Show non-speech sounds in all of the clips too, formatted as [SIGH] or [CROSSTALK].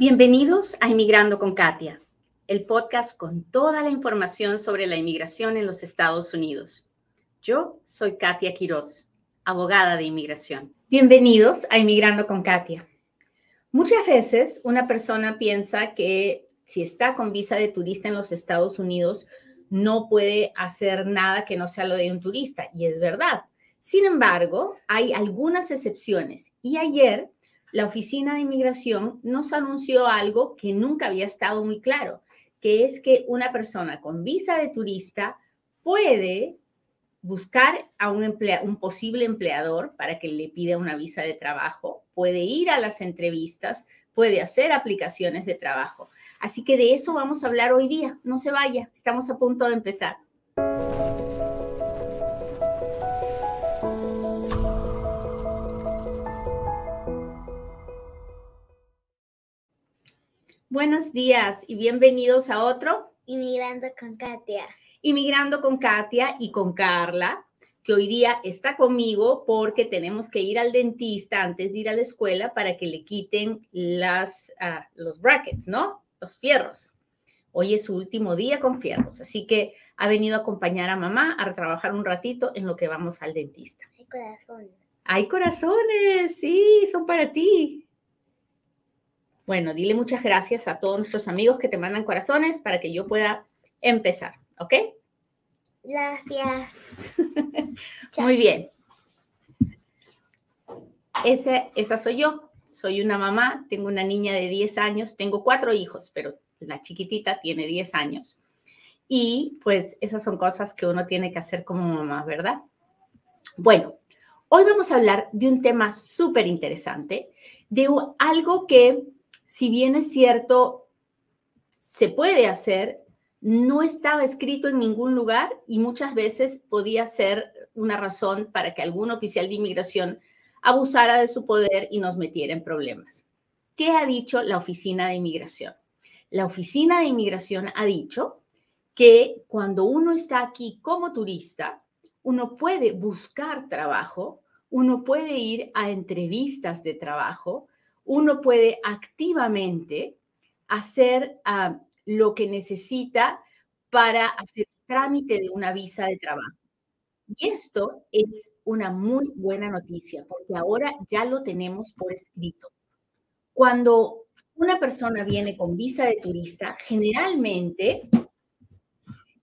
Bienvenidos a Inmigrando con Katia, el podcast con toda la información sobre la inmigración en los Estados Unidos. Yo soy Katia Quiroz, abogada de inmigración. Bienvenidos a Inmigrando con Katia. Muchas veces una persona piensa que si está con visa de turista en los Estados Unidos, no puede hacer nada que no sea lo de un turista, y es verdad. Sin embargo, hay algunas excepciones, y ayer la Oficina de Inmigración nos anunció algo que nunca había estado muy claro, que es que una persona con visa de turista puede buscar a un, posible empleador para que le pida una visa de trabajo, puede ir a las entrevistas, puede hacer aplicaciones de trabajo. Así que de eso vamos a hablar hoy día. No se vaya, estamos a punto de empezar. Buenos días y bienvenidos a otro Inmigrando con Katia. Inmigrando con Katia y con Carla, que hoy día está conmigo porque tenemos que ir al dentista antes de ir a la escuela para que le quiten las, ah, los brackets, ¿no? Los fierros. Hoy es su último día con fierros, así que ha venido a acompañar a mamá a trabajar un ratito en lo que vamos al dentista. Hay corazones. Hay corazones, sí, son para ti. Bueno, dile muchas gracias a todos nuestros amigos que te mandan corazones para que yo pueda empezar, ¿ok? Gracias. [LAUGHS] Muy bien. Ese, esa soy yo. Soy una mamá, tengo una niña de 10 años, tengo cuatro hijos, pero la chiquitita tiene 10 años. Y pues esas son cosas que uno tiene que hacer como mamá, ¿verdad? Bueno, hoy vamos a hablar de un tema súper interesante, de algo que si bien es cierto, se puede hacer, no estaba escrito en ningún lugar y muchas veces podía ser una razón para que algún oficial de inmigración abusara de su poder y nos metiera en problemas. ¿Qué ha dicho la Oficina de Inmigración? La Oficina de Inmigración ha dicho que cuando uno está aquí como turista, uno puede buscar trabajo, uno puede ir a entrevistas de trabajo, uno puede activamente hacer ah, lo que necesita para hacer el trámite de una visa de trabajo. Y esto es una muy buena noticia porque ahora ya lo tenemos por escrito. Cuando una persona viene con visa de turista, generalmente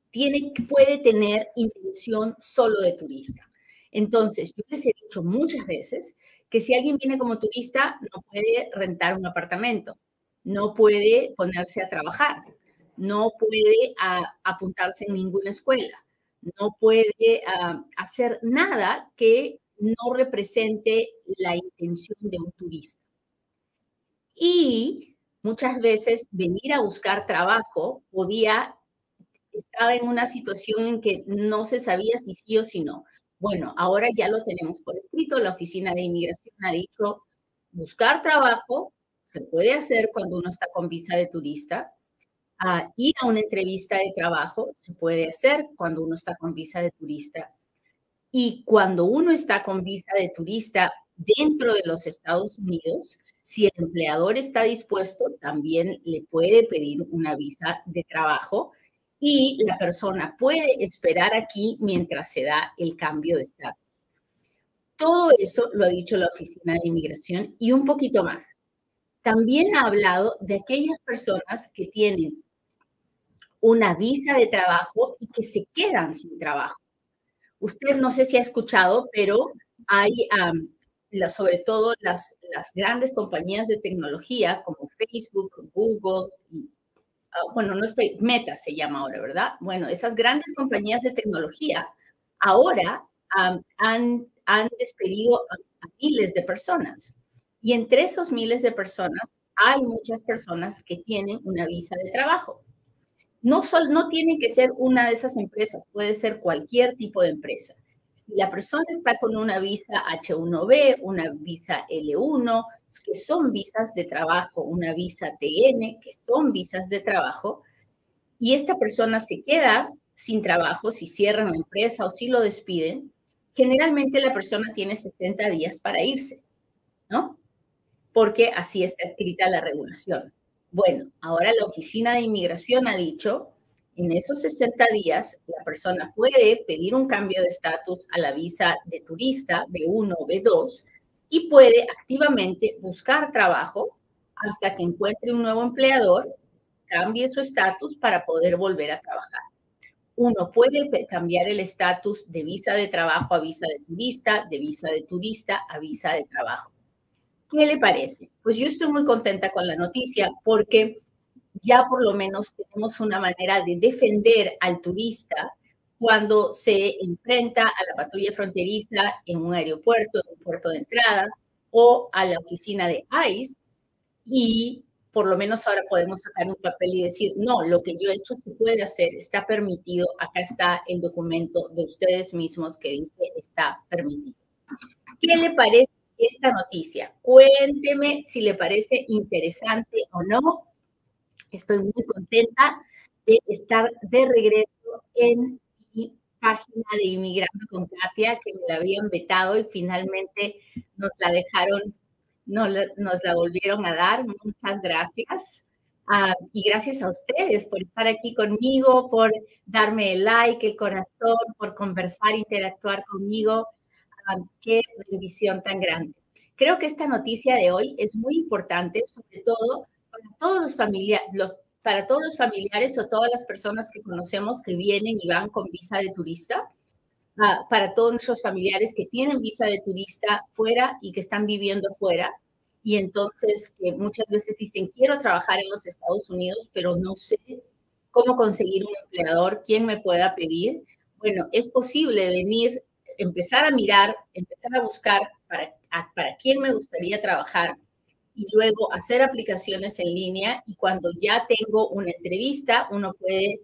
tiene, puede tener intención solo de turista. Entonces, yo les he dicho muchas veces que si alguien viene como turista no puede rentar un apartamento, no puede ponerse a trabajar, no puede apuntarse en ninguna escuela, no puede hacer nada que no represente la intención de un turista. Y muchas veces venir a buscar trabajo podía, estaba en una situación en que no se sabía si sí o si no. Bueno, ahora ya lo tenemos por escrito. La Oficina de Inmigración ha dicho, buscar trabajo se puede hacer cuando uno está con visa de turista. Ah, ir a una entrevista de trabajo se puede hacer cuando uno está con visa de turista. Y cuando uno está con visa de turista dentro de los Estados Unidos, si el empleador está dispuesto, también le puede pedir una visa de trabajo y la persona puede esperar aquí mientras se da el cambio de estatus. Todo eso lo ha dicho la Oficina de Inmigración y un poquito más. También ha hablado de aquellas personas que tienen una visa de trabajo y que se quedan sin trabajo. Usted no sé si ha escuchado, pero hay sobre todo las, las grandes compañías de tecnología como Facebook, Google y bueno, no estoy, Meta se llama ahora, ¿verdad? Bueno, esas grandes compañías de tecnología ahora han, han despedido a, miles de personas. Y entre esos miles de personas hay muchas personas que tienen una visa de trabajo. No, sol, no tiene que ser una de esas empresas, puede ser cualquier tipo de empresa. Si la persona está con una visa H1B, una visa L1, que son visas de trabajo, una visa TN, que son visas de trabajo, y esta persona se queda sin trabajo, si cierran la empresa o si lo despiden, generalmente la persona tiene 60 días para irse, ¿no? Porque así está escrita la regulación. Bueno, ahora la Oficina de Inmigración ha dicho, en esos 60 días, la persona puede pedir un cambio de estatus a la visa de turista B1 o B2 y puede activamente buscar trabajo hasta que encuentre un nuevo empleador, cambie su estatus para poder volver a trabajar. Uno puede cambiar el estatus de visa de trabajo a visa de turista, de visa de turista a visa de trabajo. ¿Qué le parece? Pues yo estoy muy contenta con la noticia porque ya por lo menos tenemos una manera de defender al turista cuando se enfrenta a la patrulla fronteriza en un aeropuerto, en un puerto de entrada o a la oficina de ICE y por lo menos ahora podemos sacar un papel y decir, no, lo que yo he hecho se puede hacer, está permitido, acá está el documento de ustedes mismos que dice está permitido. ¿Qué le parece esta noticia? Cuénteme si le parece interesante o no. Estoy muy contenta de estar de regreso en página de Inmigrando con Katia, que me la habían vetado y finalmente nos la dejaron nos, nos la volvieron a dar. Muchas gracias. Ah, y gracias a ustedes por estar aquí conmigo, por darme el like, el corazón, por conversar, interactuar conmigo. Ah, qué bendición tan grande. Creo que esta noticia de hoy es muy importante, sobre todo para todos los familiares, los, para todos los familiares o todas las personas que conocemos que vienen y van con visa de turista para todos nuestros familiares que tienen visa de turista fuera y que están viviendo fuera. Y entonces que muchas veces dicen, quiero trabajar en los Estados Unidos, pero no sé cómo conseguir un empleador, quién me pueda pedir. Bueno, es posible venir, empezar a mirar, empezar a buscar para, para quién me gustaría trabajar y luego hacer aplicaciones en línea y cuando ya tengo una entrevista, uno puede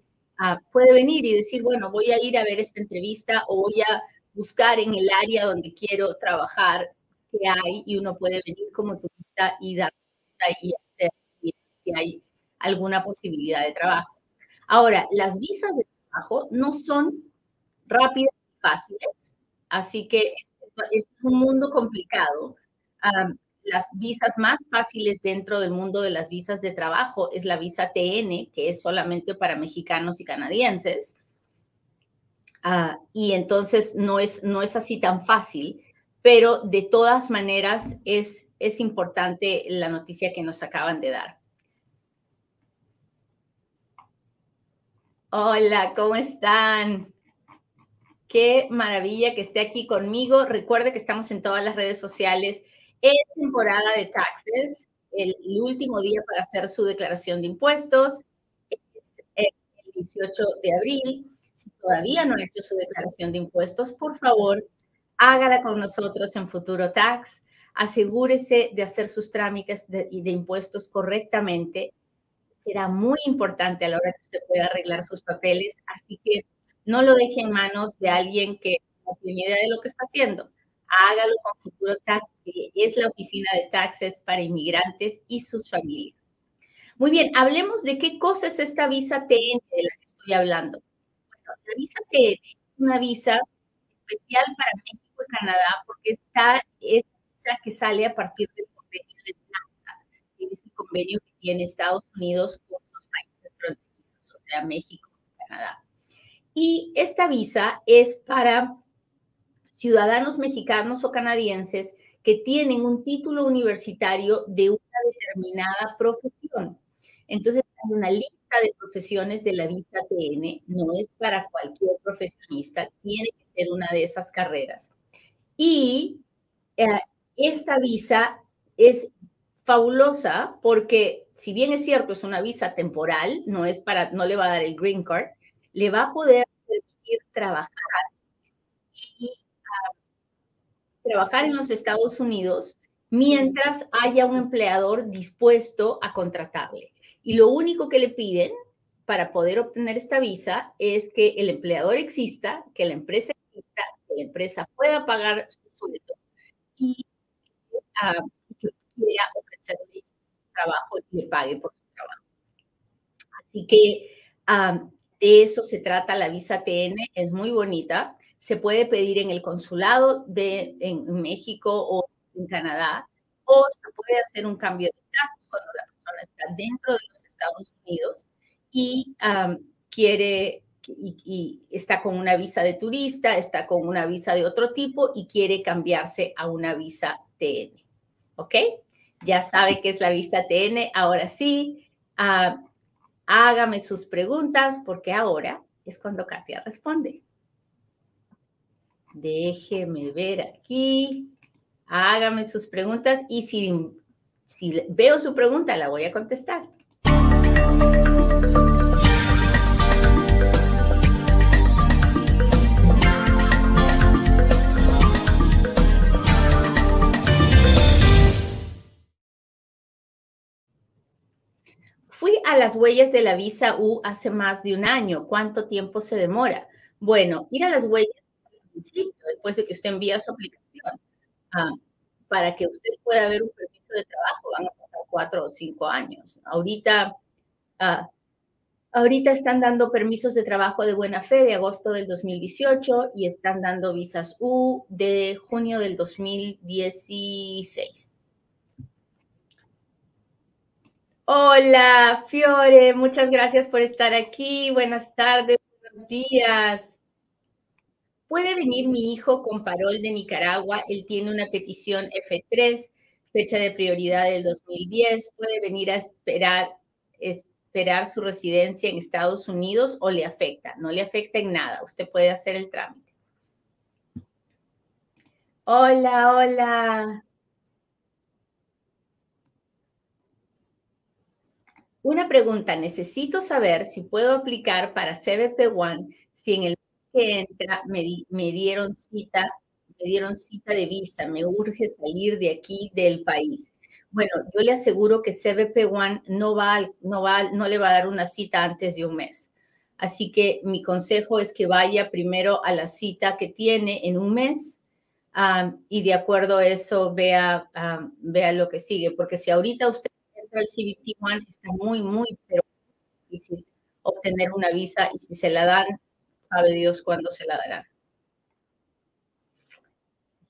puede venir y decir, bueno, voy a ir a ver esta entrevista o voy a buscar en el área donde quiero trabajar qué hay y uno puede venir como turista y dar y hacer si hay alguna posibilidad de trabajo. Ahora, las visas de trabajo no son rápidas y fáciles, así que es un mundo complicado las visas más fáciles dentro del mundo de las visas de trabajo es la visa TN, que es solamente para mexicanos y canadienses. Ah, y entonces no es, no es así tan fácil, pero de todas maneras es, es importante la noticia que nos acaban de dar. Hola, ¿cómo están? Qué maravilla que esté aquí conmigo. Recuerde que estamos en todas las redes sociales es temporada de taxes, el, último día para hacer su declaración de impuestos es el 18 de abril. Si todavía no ha hecho su declaración de impuestos, por favor, hágala con nosotros en Futuro Tax. Asegúrese de hacer sus trámites de, de impuestos correctamente. Será muy importante a la hora que usted pueda arreglar sus papeles, así que no lo deje en manos de alguien que no tiene idea de lo que está haciendo hágalo con Futuro Tax, que es la oficina de taxes para inmigrantes y sus familias. Muy bien, hablemos de qué cosa es esta visa TN de la que estoy hablando. Bueno, la visa TN es una visa especial para México y Canadá porque está, es visa que sale a partir del convenio de NAFTA, que es el convenio que tiene Estados Unidos con los países fronterizos, o sea, México y Canadá. Y esta visa es para ciudadanos mexicanos o canadienses que tienen un título universitario de una determinada profesión. Entonces, hay una lista de profesiones de la visa TN, no es para cualquier profesionista, tiene que ser una de esas carreras. Y eh, esta visa es fabulosa porque si bien es cierto es una visa temporal, no es para no le va a dar el green card, le va a poder permitir trabajar trabajar en los Estados Unidos mientras haya un empleador dispuesto a contratarle. Y lo único que le piden para poder obtener esta visa es que el empleador exista, que la empresa exista, que la empresa pueda pagar su sueldo y uh, que quiera ofrecerle trabajo y le pague por su trabajo. Así que ah, de eso se trata la visa TN, es muy bonita se puede pedir en el consulado de en México o en Canadá, o se puede hacer un cambio de estatus cuando la persona está dentro de los Estados Unidos y quiere y, está con una visa de turista, está con una visa de otro tipo y quiere cambiarse a una visa TN. ¿Ok? Ya sabe qué es la visa TN. Ahora sí, ah, hágame sus preguntas porque ahora es cuando Katia responde. Déjeme ver aquí. Hágame sus preguntas y si, veo su pregunta, la voy a contestar. Fui a las huellas de la visa U hace más de un año. ¿Cuánto tiempo se demora? Bueno, ir a las huellas principio, después de que usted envía su aplicación, ah, para que usted pueda ver un permiso de trabajo, van a pasar cuatro o cinco años. Ahorita, ah, ahorita están dando permisos de trabajo de buena fe de agosto del 2018 y están dando visas U de junio del 2016. Hola, Fiore, muchas gracias por estar aquí. Buenas tardes, buenos días. ¿Puede venir mi hijo con parol de Nicaragua? Él tiene una petición F3, fecha de prioridad del 2010. ¿Puede venir a esperar, esperar su residencia en Estados Unidos o le afecta? No le afecta en nada. Usted puede hacer el trámite. Hola, hola. Una pregunta, necesito saber si puedo aplicar para CBP One si en el que entra me, dieron cita, me dieron cita de visa, me urge salir de aquí del país. Bueno, yo le aseguro que CBP One no va, no va, no le va a dar una cita antes de un mes. Así que mi consejo es que vaya primero a la cita que tiene en un mes y de acuerdo a eso vea, vea lo que sigue, porque si ahorita usted el CBP One está muy, muy, pero difícil obtener una visa y si se la dan, sabe Dios cuándo se la darán.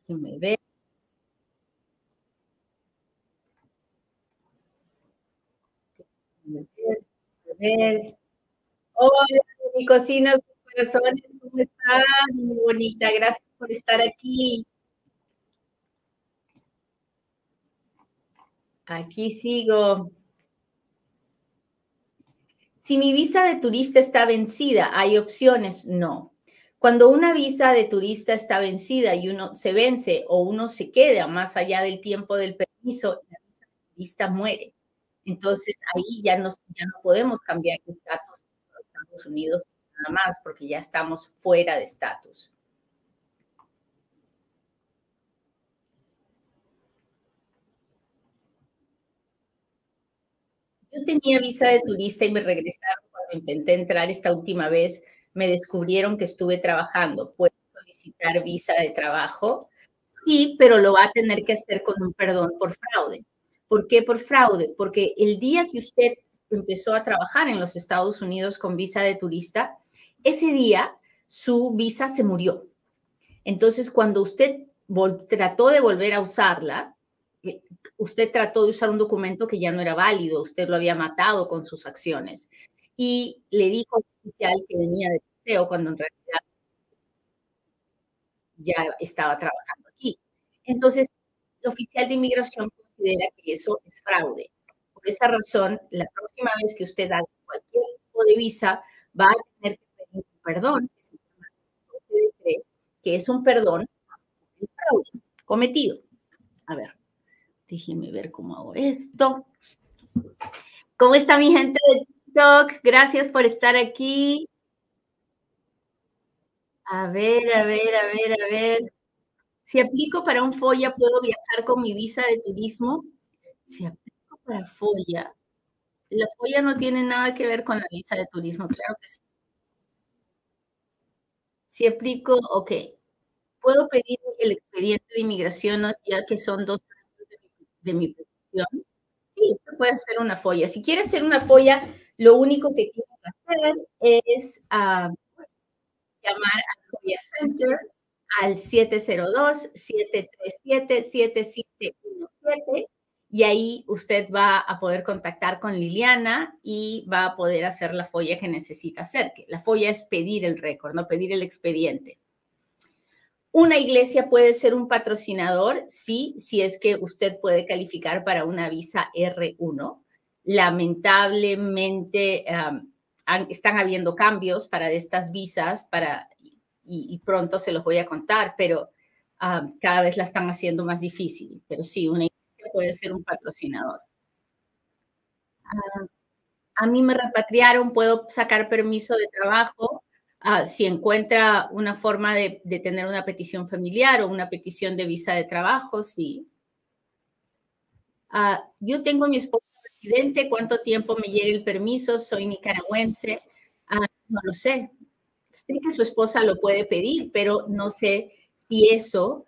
Déjenme ver. A ver. Hola, mi cocina, sus corazones, ¿cómo están? Muy bonita, gracias por estar aquí. Aquí sigo. Si mi visa de turista está vencida, ¿hay opciones? No. Cuando una visa de turista está vencida y uno se vence o uno se queda más allá del tiempo del permiso, la visa de turista muere. Entonces ahí ya, ya no podemos cambiar de estatus en Estados Unidos nada más porque ya estamos fuera de estatus. Yo tenía visa de turista y me regresaron cuando intenté entrar esta última vez. Me descubrieron que estuve trabajando. ¿Puedo solicitar visa de trabajo? Sí, pero lo va a tener que hacer con un perdón por fraude. ¿Por qué por fraude? Porque el día que usted empezó a trabajar en los Estados Unidos con visa de turista, ese día su visa se murió. Entonces, cuando usted trató de volver a usarla, usted trató de usar un documento que ya no era válido, usted lo había matado con sus acciones. Y le dijo al oficial que venía de paseo cuando en realidad ya estaba trabajando aquí. Entonces, el oficial de inmigración considera que eso es fraude. Por esa razón, la próxima vez que usted haga cualquier tipo de visa, va a tener que pedir un perdón, que es un perdón fraude cometido. A ver. Déjenme ver cómo hago esto. ¿Cómo está mi gente de TikTok? Gracias por estar aquí. A ver, a ver, a ver, a ver. Si aplico para un FOIA, ¿puedo viajar con mi visa de turismo? Si aplico para FOIA, la FOIA no tiene nada que ver con la visa de turismo, claro que sí. Si aplico, ok. Puedo pedir el expediente de inmigración ya que son dos de mi petición, sí, usted puede hacer una folla. Si quiere hacer una folla, lo único que tiene que hacer es ah, llamar al Folla Center al 702-737-7717 y ahí usted va a poder contactar con Liliana y va a poder hacer la folla que necesita hacer. La folla es pedir el récord, no pedir el expediente. Una iglesia puede ser un patrocinador, sí, si es que usted puede calificar para una visa R1. Lamentablemente están habiendo cambios para estas visas para, y, pronto se los voy a contar, pero cada vez la están haciendo más difícil. Pero sí, una iglesia puede ser un patrocinador. a mí me repatriaron, puedo sacar permiso de trabajo Ah, si encuentra una forma de, tener una petición familiar o una petición de visa de trabajo, sí. Ah, yo tengo mi esposo residente, ¿cuánto tiempo me llega el permiso? Soy nicaragüense. Ah, no lo sé. Sé que su esposa lo puede pedir, pero no sé si eso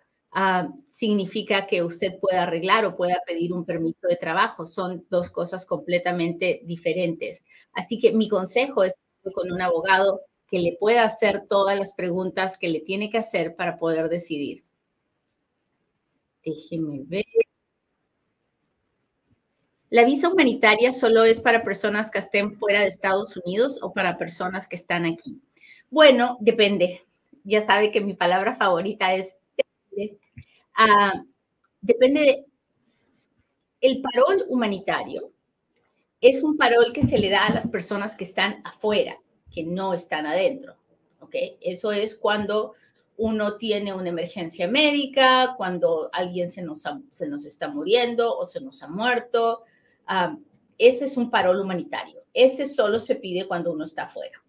significa que usted pueda arreglar o pueda pedir un permiso de trabajo. Son dos cosas completamente diferentes. Así que mi consejo es con un abogado que le pueda hacer todas las preguntas que le tiene que hacer para poder decidir. Déjeme ver. ¿La visa humanitaria solo es para personas que estén fuera de Estados Unidos o para personas que están aquí? Bueno, depende. Ya sabe que mi palabra favorita es depende. Ah, depende el parol humanitario es un parol que se le da a las personas que están afuera que no están adentro. ¿ok? Eso es cuando uno tiene una emergencia médica, cuando alguien se nos, se nos está muriendo o se nos ha muerto. ese es un parol humanitario. Ese solo se pide cuando uno está afuera.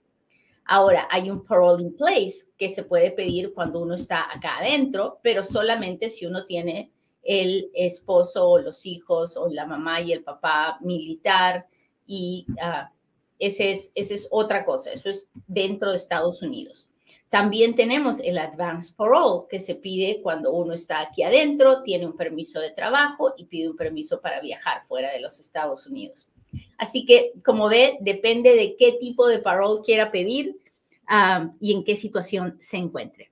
Ahora, hay un parole in place que se puede pedir cuando uno está acá adentro, pero solamente si uno tiene el esposo o los hijos o la mamá y el papá militar y uh, ese es, esa es otra cosa, eso es dentro de Estados Unidos. También tenemos el advance parole que se pide cuando uno está aquí adentro, tiene un permiso de trabajo y pide un permiso para viajar fuera de los Estados Unidos. Así que, como ve, depende de qué tipo de parole quiera pedir ah, y en qué situación se encuentre.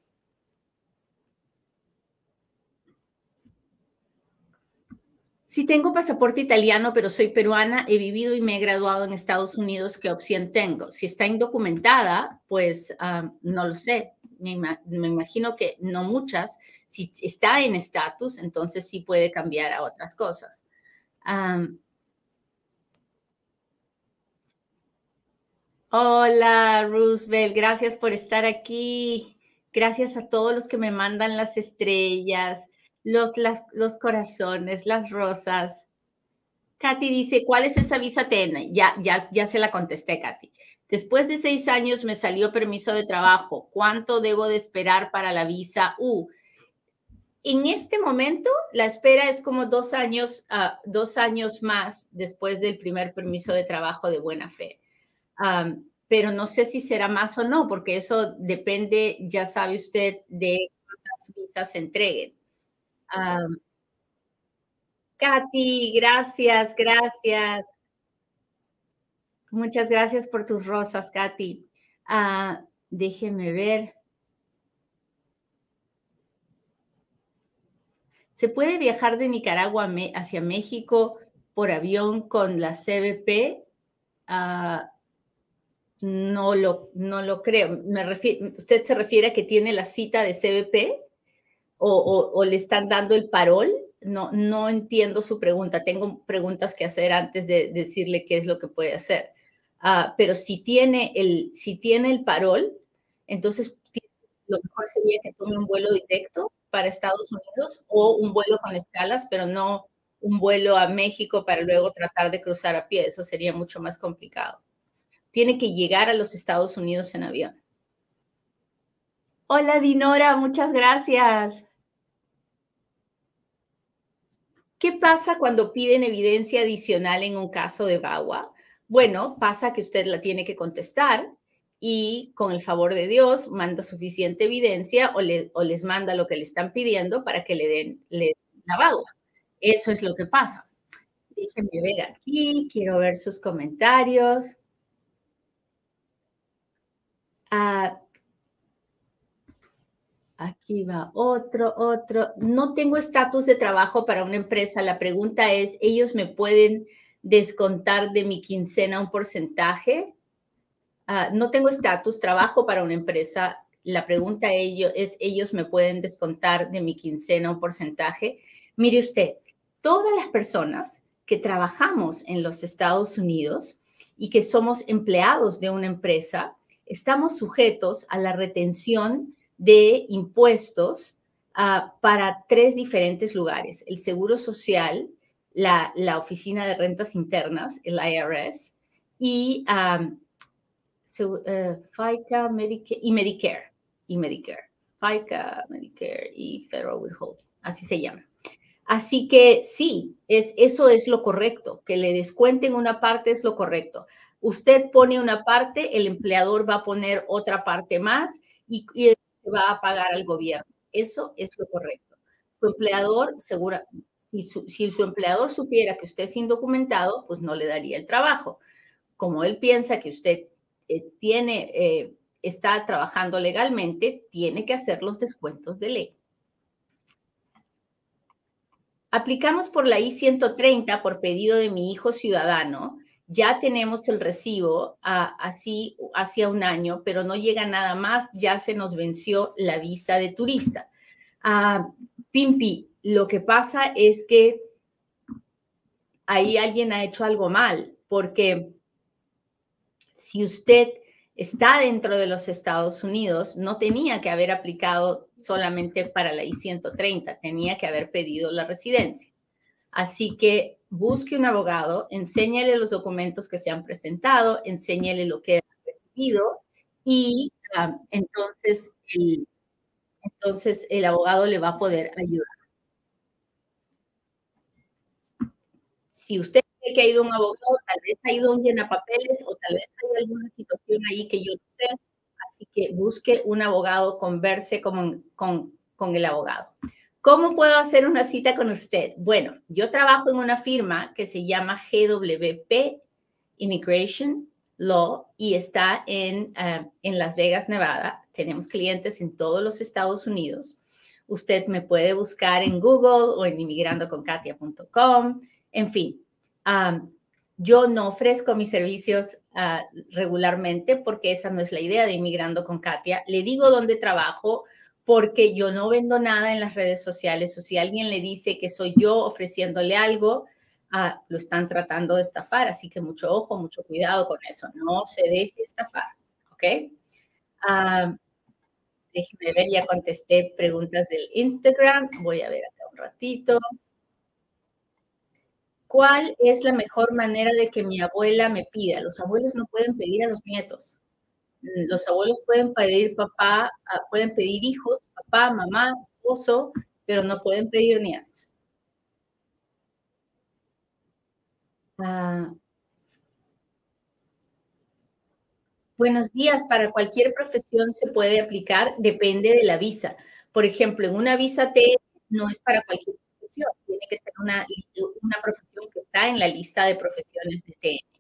Si tengo pasaporte italiano, pero soy peruana, he vivido y me he graduado en Estados Unidos, ¿qué opción tengo? Si está indocumentada, pues ah, no lo sé. Me, imagino que no muchas. Si está en estatus, entonces sí puede cambiar a otras cosas. hola, Roosevelt. Gracias por estar aquí. Gracias a todos los que me mandan las estrellas los, los corazones, las rosas. Katy dice, ¿cuál es esa visa TN? Ya, ya, ya se la contesté, Katy. Después de seis años me salió permiso de trabajo. ¿Cuánto debo de esperar para la visa U? En este momento, la espera es como dos años, uh, dos años más después del primer permiso de trabajo de buena fe. pero no sé si será más o no, porque eso depende, ya sabe usted, de cuántas visas se entreguen. Katy, gracias, gracias. Muchas gracias por tus rosas, Katy. Ah, déjeme ver. ¿Se puede viajar de Nicaragua hacia México por avión con la CBP? Ah, no, lo, no lo creo. Me ¿Usted se refiere a que tiene la cita de CBP? O, le están dando el parol? No, no entiendo su pregunta. Tengo preguntas que hacer antes de decirle qué es lo que puede hacer. Ah, pero si tiene, el, si tiene el parol, entonces lo mejor sería que tome un vuelo directo para Estados Unidos o un vuelo con escalas, pero no un vuelo a México para luego tratar de cruzar a pie. Eso sería mucho más complicado. Tiene que llegar a los Estados Unidos en avión. Hola Dinora, muchas gracias. ¿Qué pasa cuando piden evidencia adicional en un caso de VAWA? Bueno, pasa que usted la tiene que contestar y con el favor de Dios manda suficiente evidencia o, les manda lo que le están pidiendo para que le den, la VAWA. Eso es lo que pasa. Déjenme ver aquí, quiero ver sus comentarios. Ah, Aquí va otro, otro. No tengo estatus de trabajo para una empresa. La pregunta es, ¿ellos me pueden descontar de mi quincena un porcentaje? Ah, no tengo estatus, trabajo para una empresa. La pregunta es, ¿ellos me pueden descontar de mi quincena un porcentaje? Mire usted, todas las personas que trabajamos en los Estados Unidos y que somos empleados de una empresa, estamos sujetos a la retención de impuestos ah, para tres diferentes lugares, el Seguro Social, la, Oficina de Rentas Internas, el IRS, y eh, FICA y Medicare, y Medicare, FICA, Medicare y Federal Withholding, así se llama. Así que sí, es, eso es lo correcto, que le descuenten una parte es lo correcto. Usted pone una parte, el empleador va a poner otra parte más y va a pagar al gobierno. Eso es lo correcto. Su empleador, segura, si su, si su empleador supiera que usted es indocumentado, pues no le daría el trabajo. Como él piensa que usted eh, tiene, eh, está trabajando legalmente, tiene que hacer los descuentos de ley. Aplicamos por la I-130 por pedido de mi hijo ciudadano ya tenemos el recibo ah, así hacia un año, pero no llega nada más, ya se nos venció la visa de turista. Ah, Pimpi, lo que pasa es que ahí alguien ha hecho algo mal, porque si usted está dentro de los Estados Unidos, no tenía que haber aplicado solamente para la I-130, tenía que haber pedido la residencia. Así que busque un abogado, enséñale los documentos que se han presentado, enséñale lo que ha recibido y ah, entonces, el, entonces el abogado le va a poder ayudar. Si usted cree que ha ido un abogado, tal vez ha ido un llenapapeles o tal vez hay alguna situación ahí que yo no sé. Así que busque un abogado, converse con, con, con el abogado. ¿Cómo puedo hacer una cita con usted? Bueno, yo trabajo en una firma que se llama GWP Immigration Law y está en, eh, en Las Vegas, Nevada. Tenemos clientes en todos los Estados Unidos. Usted me puede buscar en Google o en inmigrandoconkatia.com. En fin, yo no ofrezco mis servicios ah, regularmente porque esa no es la idea de Inmigrando con Katia. Le digo dónde trabajo porque yo no vendo nada en las redes sociales o si alguien le dice que soy yo ofreciéndole algo, ah, lo están tratando de estafar, así que mucho ojo, mucho cuidado con eso, no se deje estafar, ¿ok? Ah, déjeme ver, ya contesté preguntas del Instagram, voy a ver acá un ratito. ¿Cuál es la mejor manera de que mi abuela me pida? Los abuelos no pueden pedir a los nietos los abuelos pueden pedir papá, ah, pueden pedir hijos, papá, mamá, esposo, pero no pueden pedir nietos. Ah. buenos días. Para cualquier profesión se puede aplicar, depende de la visa. Por ejemplo, en una visa T no es para cualquier profesión, tiene que ser una, una profesión que está en la lista de profesiones de TN.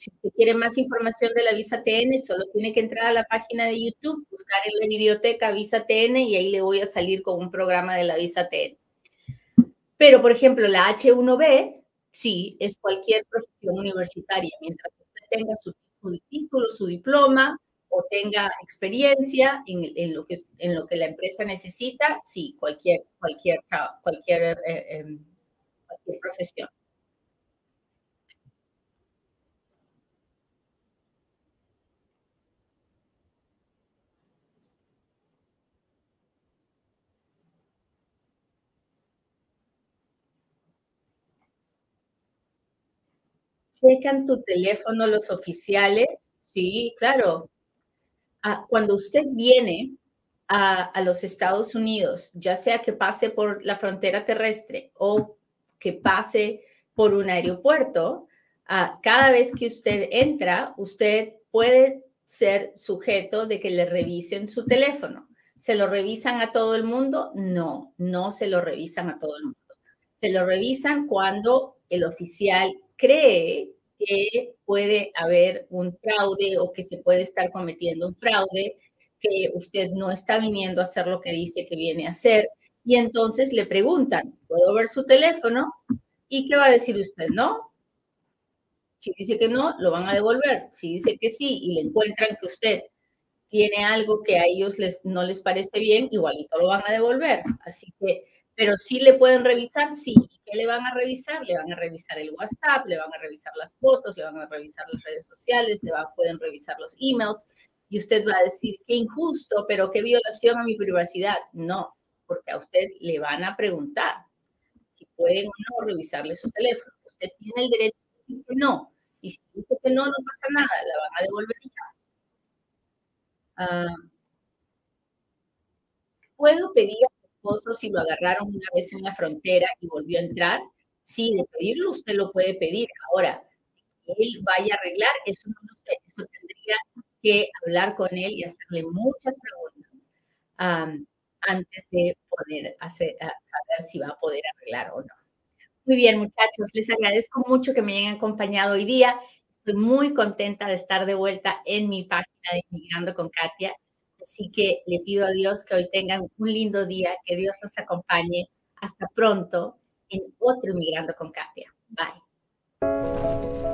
Si usted quiere más información de la visa TN, solo tiene que entrar a la página de YouTube, buscar en la biblioteca visa TN y ahí le voy a salir con un programa de la visa TN. Pero, por ejemplo, la H1B, sí, es cualquier profesión universitaria. Mientras usted tenga su, título, su diploma o tenga experiencia en, lo que, en lo que la empresa necesita, sí, cualquier, cualquier, cualquier, eh, em, cualquier profesión. Checan tu teléfono los oficiales? Sí, claro. Ah, cuando usted viene a, los Estados Unidos, ya sea que pase por la frontera terrestre o que pase por un aeropuerto, ah, cada vez que usted entra, usted puede ser sujeto de que le revisen su teléfono. ¿Se lo revisan a todo el mundo? No, no se lo revisan a todo el mundo. Se lo revisan cuando el oficial cree que puede haber un fraude o que se puede estar cometiendo un fraude, que usted no está viniendo a hacer lo que dice que viene a hacer. Y entonces le preguntan, ¿puedo ver su teléfono? ¿Y qué va a decir usted? ¿No? Si dice que no, lo van a devolver. Si dice que sí y le encuentran que usted tiene algo que a ellos les, no les parece bien, igualito lo van a devolver. Así que, pero sí le pueden revisar, sí. ¿Y qué le van a revisar? Le van a revisar el WhatsApp, le van a revisar las fotos, le van a revisar las redes sociales, le pueden revisar los emails. Y usted va a decir, qué injusto, pero qué violación a mi privacidad. No, porque a usted le van a preguntar si pueden o no revisarle su teléfono. Usted tiene el derecho de decir que no. Y si dice que no, no pasa nada, la van a devolver ya. Ah, ¿Puedo pedir esposo si lo agarraron una vez en la frontera y volvió a entrar? Sí, de pedirlo usted lo puede pedir. Ahora, que él vaya a arreglar, eso no lo sé. Eso tendría que hablar con él y hacerle muchas preguntas antes de poder hacer, saber si va a poder arreglar o no. Muy bien, muchachos, les agradezco mucho que me hayan acompañado hoy día. Estoy muy contenta de estar de vuelta en mi página de Inmigrando con Katia. Así que le pido a Dios que hoy tengan un lindo día, que Dios los acompañe. Hasta pronto en otro Inmigrando con Katia. Bye.